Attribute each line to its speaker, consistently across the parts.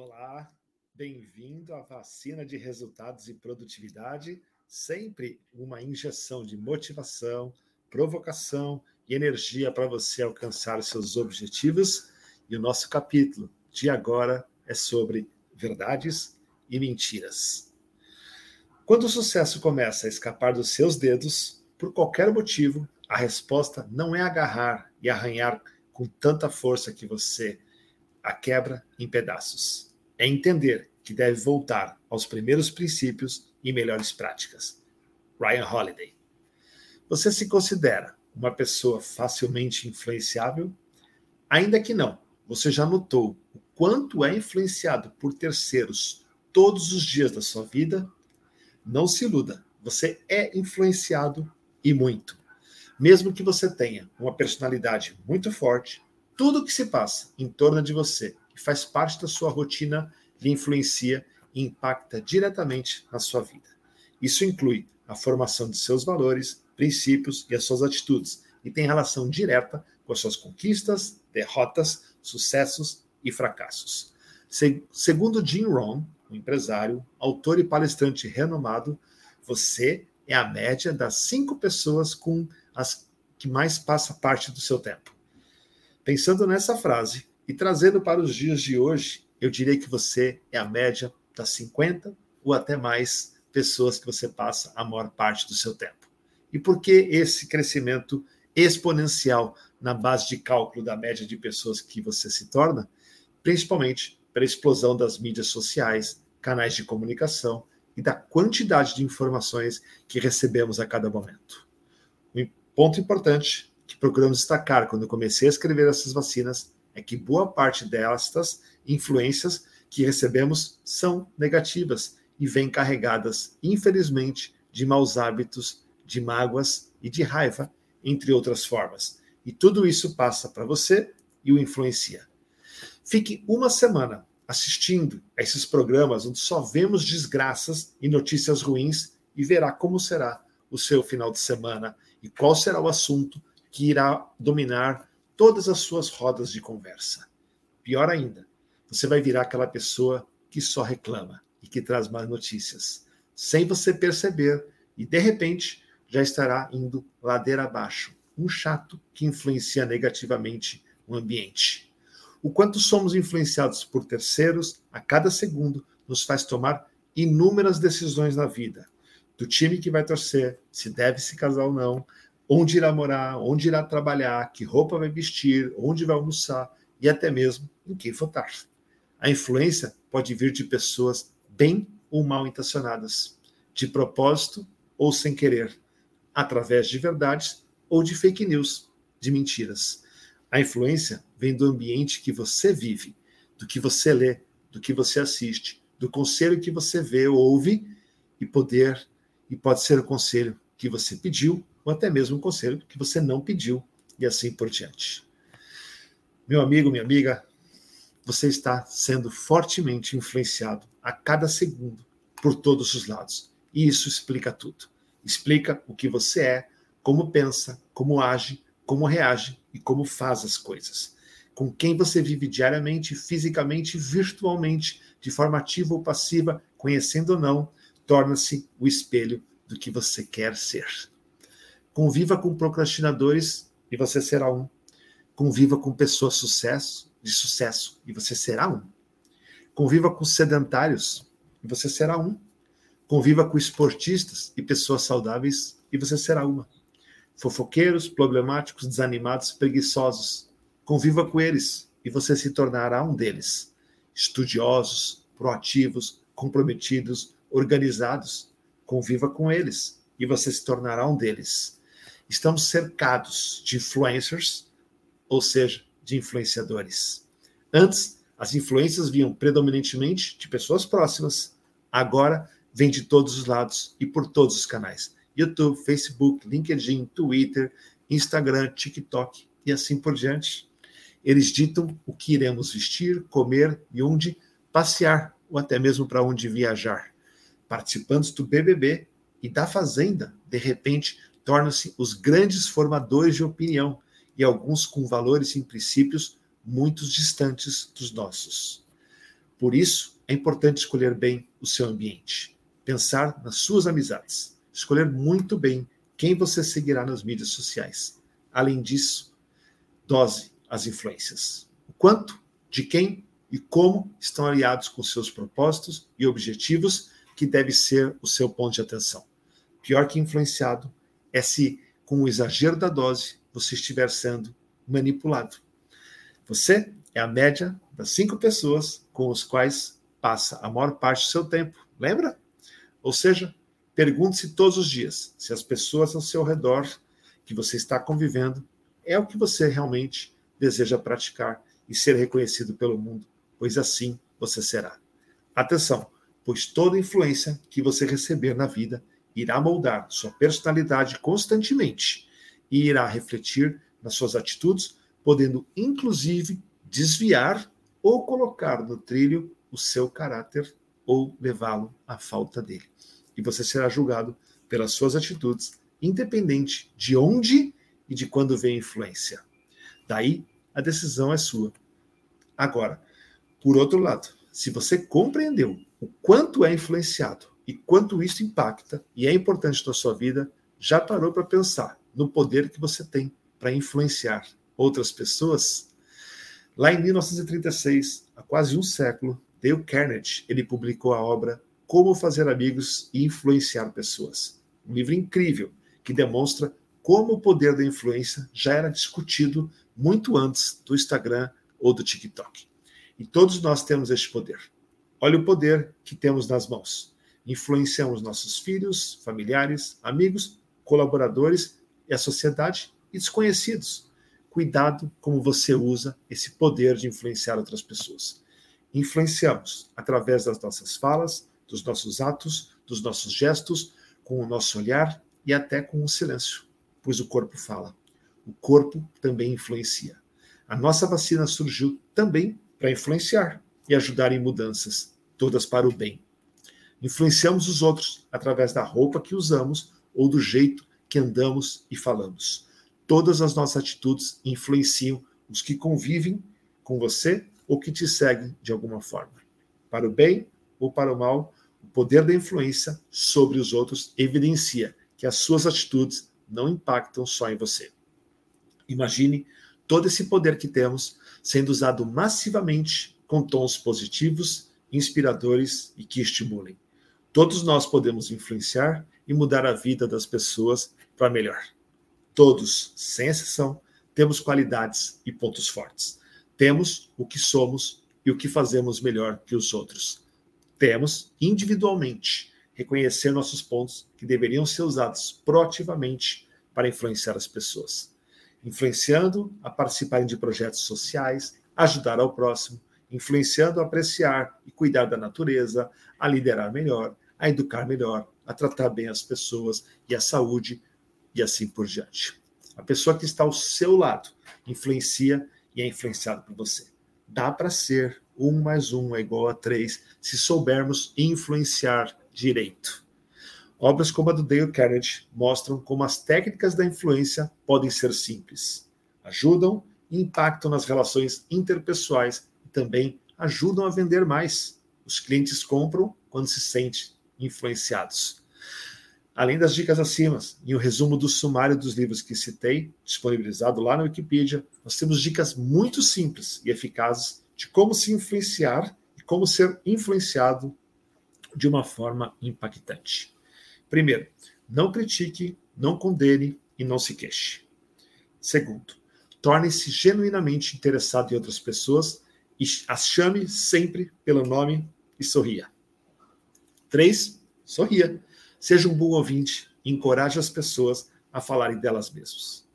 Speaker 1: Olá, bem-vindo à vacina de resultados e produtividade, sempre uma injeção de motivação, provocação e energia para você alcançar seus objetivos. E o nosso capítulo de agora é sobre verdades e mentiras. Quando o sucesso começa a escapar dos seus dedos, por qualquer motivo, a resposta não é agarrar e arranhar com tanta força que você a quebra em pedaços é entender que deve voltar aos primeiros princípios e melhores práticas. Ryan Holiday. Você se considera uma pessoa facilmente influenciável? Ainda que não, você já notou o quanto é influenciado por terceiros todos os dias da sua vida? Não se iluda, você é influenciado e muito. Mesmo que você tenha uma personalidade muito forte, tudo o que se passa em torno de você que faz parte da sua rotina lhe influencia e impacta diretamente na sua vida. Isso inclui a formação de seus valores, princípios e as suas atitudes, e tem relação direta com as suas conquistas, derrotas, sucessos e fracassos. Se, segundo Jim Rohn, um empresário, autor e palestrante renomado, você é a média das cinco pessoas com as que mais passa parte do seu tempo. Pensando nessa frase, e trazendo para os dias de hoje, eu diria que você é a média das 50 ou até mais pessoas que você passa a maior parte do seu tempo. E por que esse crescimento exponencial na base de cálculo da média de pessoas que você se torna? Principalmente pela explosão das mídias sociais, canais de comunicação e da quantidade de informações que recebemos a cada momento. Um ponto importante que procuramos destacar quando comecei a escrever essas vacinas é que boa parte destas influências que recebemos são negativas e vêm carregadas, infelizmente, de maus hábitos, de mágoas e de raiva, entre outras formas. E tudo isso passa para você e o influencia. Fique uma semana assistindo a esses programas onde só vemos desgraças e notícias ruins e verá como será o seu final de semana e qual será o assunto que irá dominar todas as suas rodas de conversa. Pior ainda, você vai virar aquela pessoa que só reclama e que traz más notícias, sem você perceber, e de repente já estará indo ladeira abaixo, um chato que influencia negativamente o ambiente. O quanto somos influenciados por terceiros a cada segundo nos faz tomar inúmeras decisões na vida. Do time que vai torcer, se deve se casar ou não, onde irá morar, onde irá trabalhar, que roupa vai vestir, onde vai almoçar e até mesmo em quem votar. A influência pode vir de pessoas bem ou mal intencionadas, de propósito ou sem querer, através de verdades ou de fake news, de mentiras. A influência vem do ambiente que você vive, do que você lê, do que você assiste, do conselho que você vê ou ouve e poder e pode ser o conselho que você pediu ou até mesmo um conselho que você não pediu, e assim por diante. Meu amigo, minha amiga, você está sendo fortemente influenciado a cada segundo por todos os lados. E isso explica tudo. Explica o que você é, como pensa, como age, como reage e como faz as coisas. Com quem você vive diariamente, fisicamente, virtualmente, de forma ativa ou passiva, conhecendo ou não, torna-se o espelho do que você quer ser. Conviva com procrastinadores e você será um. Conviva com pessoas sucesso, de sucesso e você será um. Conviva com sedentários e você será um. Conviva com esportistas e pessoas saudáveis e você será uma. Fofoqueiros, problemáticos, desanimados, preguiçosos. Conviva com eles e você se tornará um deles. Estudiosos, proativos, comprometidos, organizados. Conviva com eles e você se tornará um deles estamos cercados de influencers, ou seja, de influenciadores. Antes, as influências vinham predominantemente de pessoas próximas, agora vem de todos os lados e por todos os canais: YouTube, Facebook, LinkedIn, Twitter, Instagram, TikTok e assim por diante. Eles ditam o que iremos vestir, comer e onde passear, ou até mesmo para onde viajar. Participantes do BBB e da Fazenda, de repente, tornam-se os grandes formadores de opinião e alguns com valores e princípios muito distantes dos nossos. Por isso, é importante escolher bem o seu ambiente, pensar nas suas amizades, escolher muito bem quem você seguirá nas mídias sociais. Além disso, dose as influências. O quanto, de quem e como estão aliados com seus propósitos e objetivos, que deve ser o seu ponto de atenção. Pior que influenciado é se, com o exagero da dose, você estiver sendo manipulado. Você é a média das cinco pessoas com as quais passa a maior parte do seu tempo. Lembra? Ou seja, pergunte-se todos os dias se as pessoas ao seu redor que você está convivendo é o que você realmente deseja praticar e ser reconhecido pelo mundo, pois assim você será. Atenção, pois toda influência que você receber na vida irá moldar sua personalidade constantemente e irá refletir nas suas atitudes, podendo inclusive desviar ou colocar no trilho o seu caráter ou levá-lo à falta dele. E você será julgado pelas suas atitudes, independente de onde e de quando vem a influência. Daí, a decisão é sua. Agora, por outro lado, se você compreendeu o quanto é influenciado e quanto isso impacta e é importante na sua vida, já parou para pensar no poder que você tem para influenciar outras pessoas? Lá em 1936, há quase um século, Dale Carnegie ele publicou a obra Como Fazer Amigos e Influenciar Pessoas. Um livro incrível que demonstra como o poder da influência já era discutido muito antes do Instagram ou do TikTok. E todos nós temos este poder. Olha o poder que temos nas mãos. Influenciamos nossos filhos, familiares, amigos, colaboradores e a sociedade e desconhecidos. Cuidado como você usa esse poder de influenciar outras pessoas. Influenciamos através das nossas falas, dos nossos atos, dos nossos gestos, com o nosso olhar e até com o silêncio, pois o corpo fala. O corpo também influencia. A nossa vacina surgiu também para influenciar e ajudar em mudanças, todas para o bem. Influenciamos os outros através da roupa que usamos ou do jeito que andamos e falamos. Todas as nossas atitudes influenciam os que convivem com você ou que te seguem de alguma forma. Para o bem ou para o mal, o poder da influência sobre os outros evidencia que as suas atitudes não impactam só em você. Imagine todo esse poder que temos sendo usado massivamente com tons positivos, inspiradores e que estimulem. Todos nós podemos influenciar e mudar a vida das pessoas para melhor. Todos, sem exceção, temos qualidades e pontos fortes. Temos o que somos e o que fazemos melhor que os outros. Temos, individualmente, reconhecer nossos pontos que deveriam ser usados proativamente para influenciar as pessoas. Influenciando a participarem de projetos sociais, ajudar ao próximo, influenciando a apreciar e cuidar da natureza, a liderar melhor, a educar melhor, a tratar bem as pessoas e a saúde, e assim por diante. A pessoa que está ao seu lado influencia e é influenciada por você. Dá para ser um mais um é igual a três se soubermos influenciar direito. Obras como a do Dale Carnegie mostram como as técnicas da influência podem ser simples. Ajudam e impactam nas relações interpessoais e também ajudam a vender mais. Os clientes compram quando se sentem influenciados. Além das dicas acima e o resumo do sumário dos livros que citei, disponibilizado lá na Wikipedia, nós temos dicas muito simples e eficazes de como se influenciar e como ser influenciado de uma forma impactante. Primeiro, não critique, não condene e não se queixe. Segundo, torne-se genuinamente interessado em outras pessoas e as chame sempre pelo nome e sorria. Três, sorria. Seja um bom ouvinte e encoraje as pessoas a falarem delas mesmas.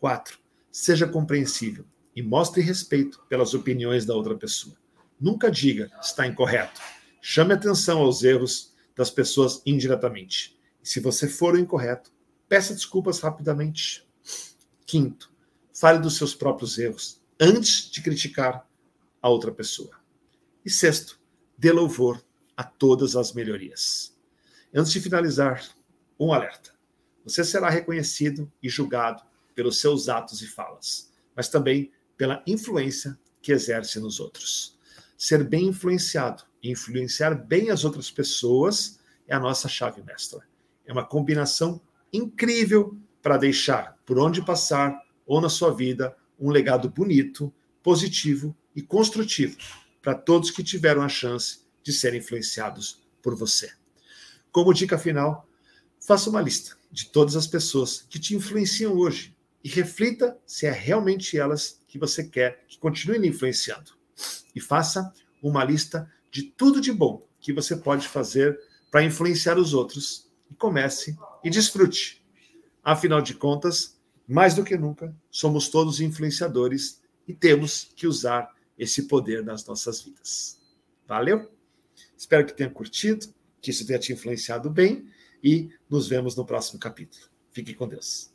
Speaker 1: 4. Seja compreensível e mostre respeito pelas opiniões da outra pessoa. Nunca diga está incorreto. Chame atenção aos erros das pessoas indiretamente. E se você for o incorreto, peça desculpas rapidamente. Quinto, fale dos seus próprios erros antes de criticar a outra pessoa. E sexto, dê louvor a todas as melhorias. Antes de finalizar, um alerta. Você será reconhecido e julgado pelos seus atos e falas, mas também pela influência que exerce nos outros. ser bem influenciado. Influenciar bem as outras pessoas é a nossa chave mestra. É uma combinação incrível para deixar por onde passar ou na sua vida um legado bonito, positivo e construtivo para todos que tiveram a chance de serem influenciados por você. Como dica final, faça uma lista de todas as pessoas que te influenciam hoje e reflita se é realmente elas que você quer que continuem influenciando. E faça uma lista de tudo de bom que você pode fazer para influenciar os outros. E comece e desfrute. Afinal de contas, mais do que nunca, somos todos influenciadores e temos que usar esse poder nas nossas vidas. Valeu? Espero que tenha curtido, que isso tenha te influenciado bem e nos vemos no próximo capítulo. Fique com Deus.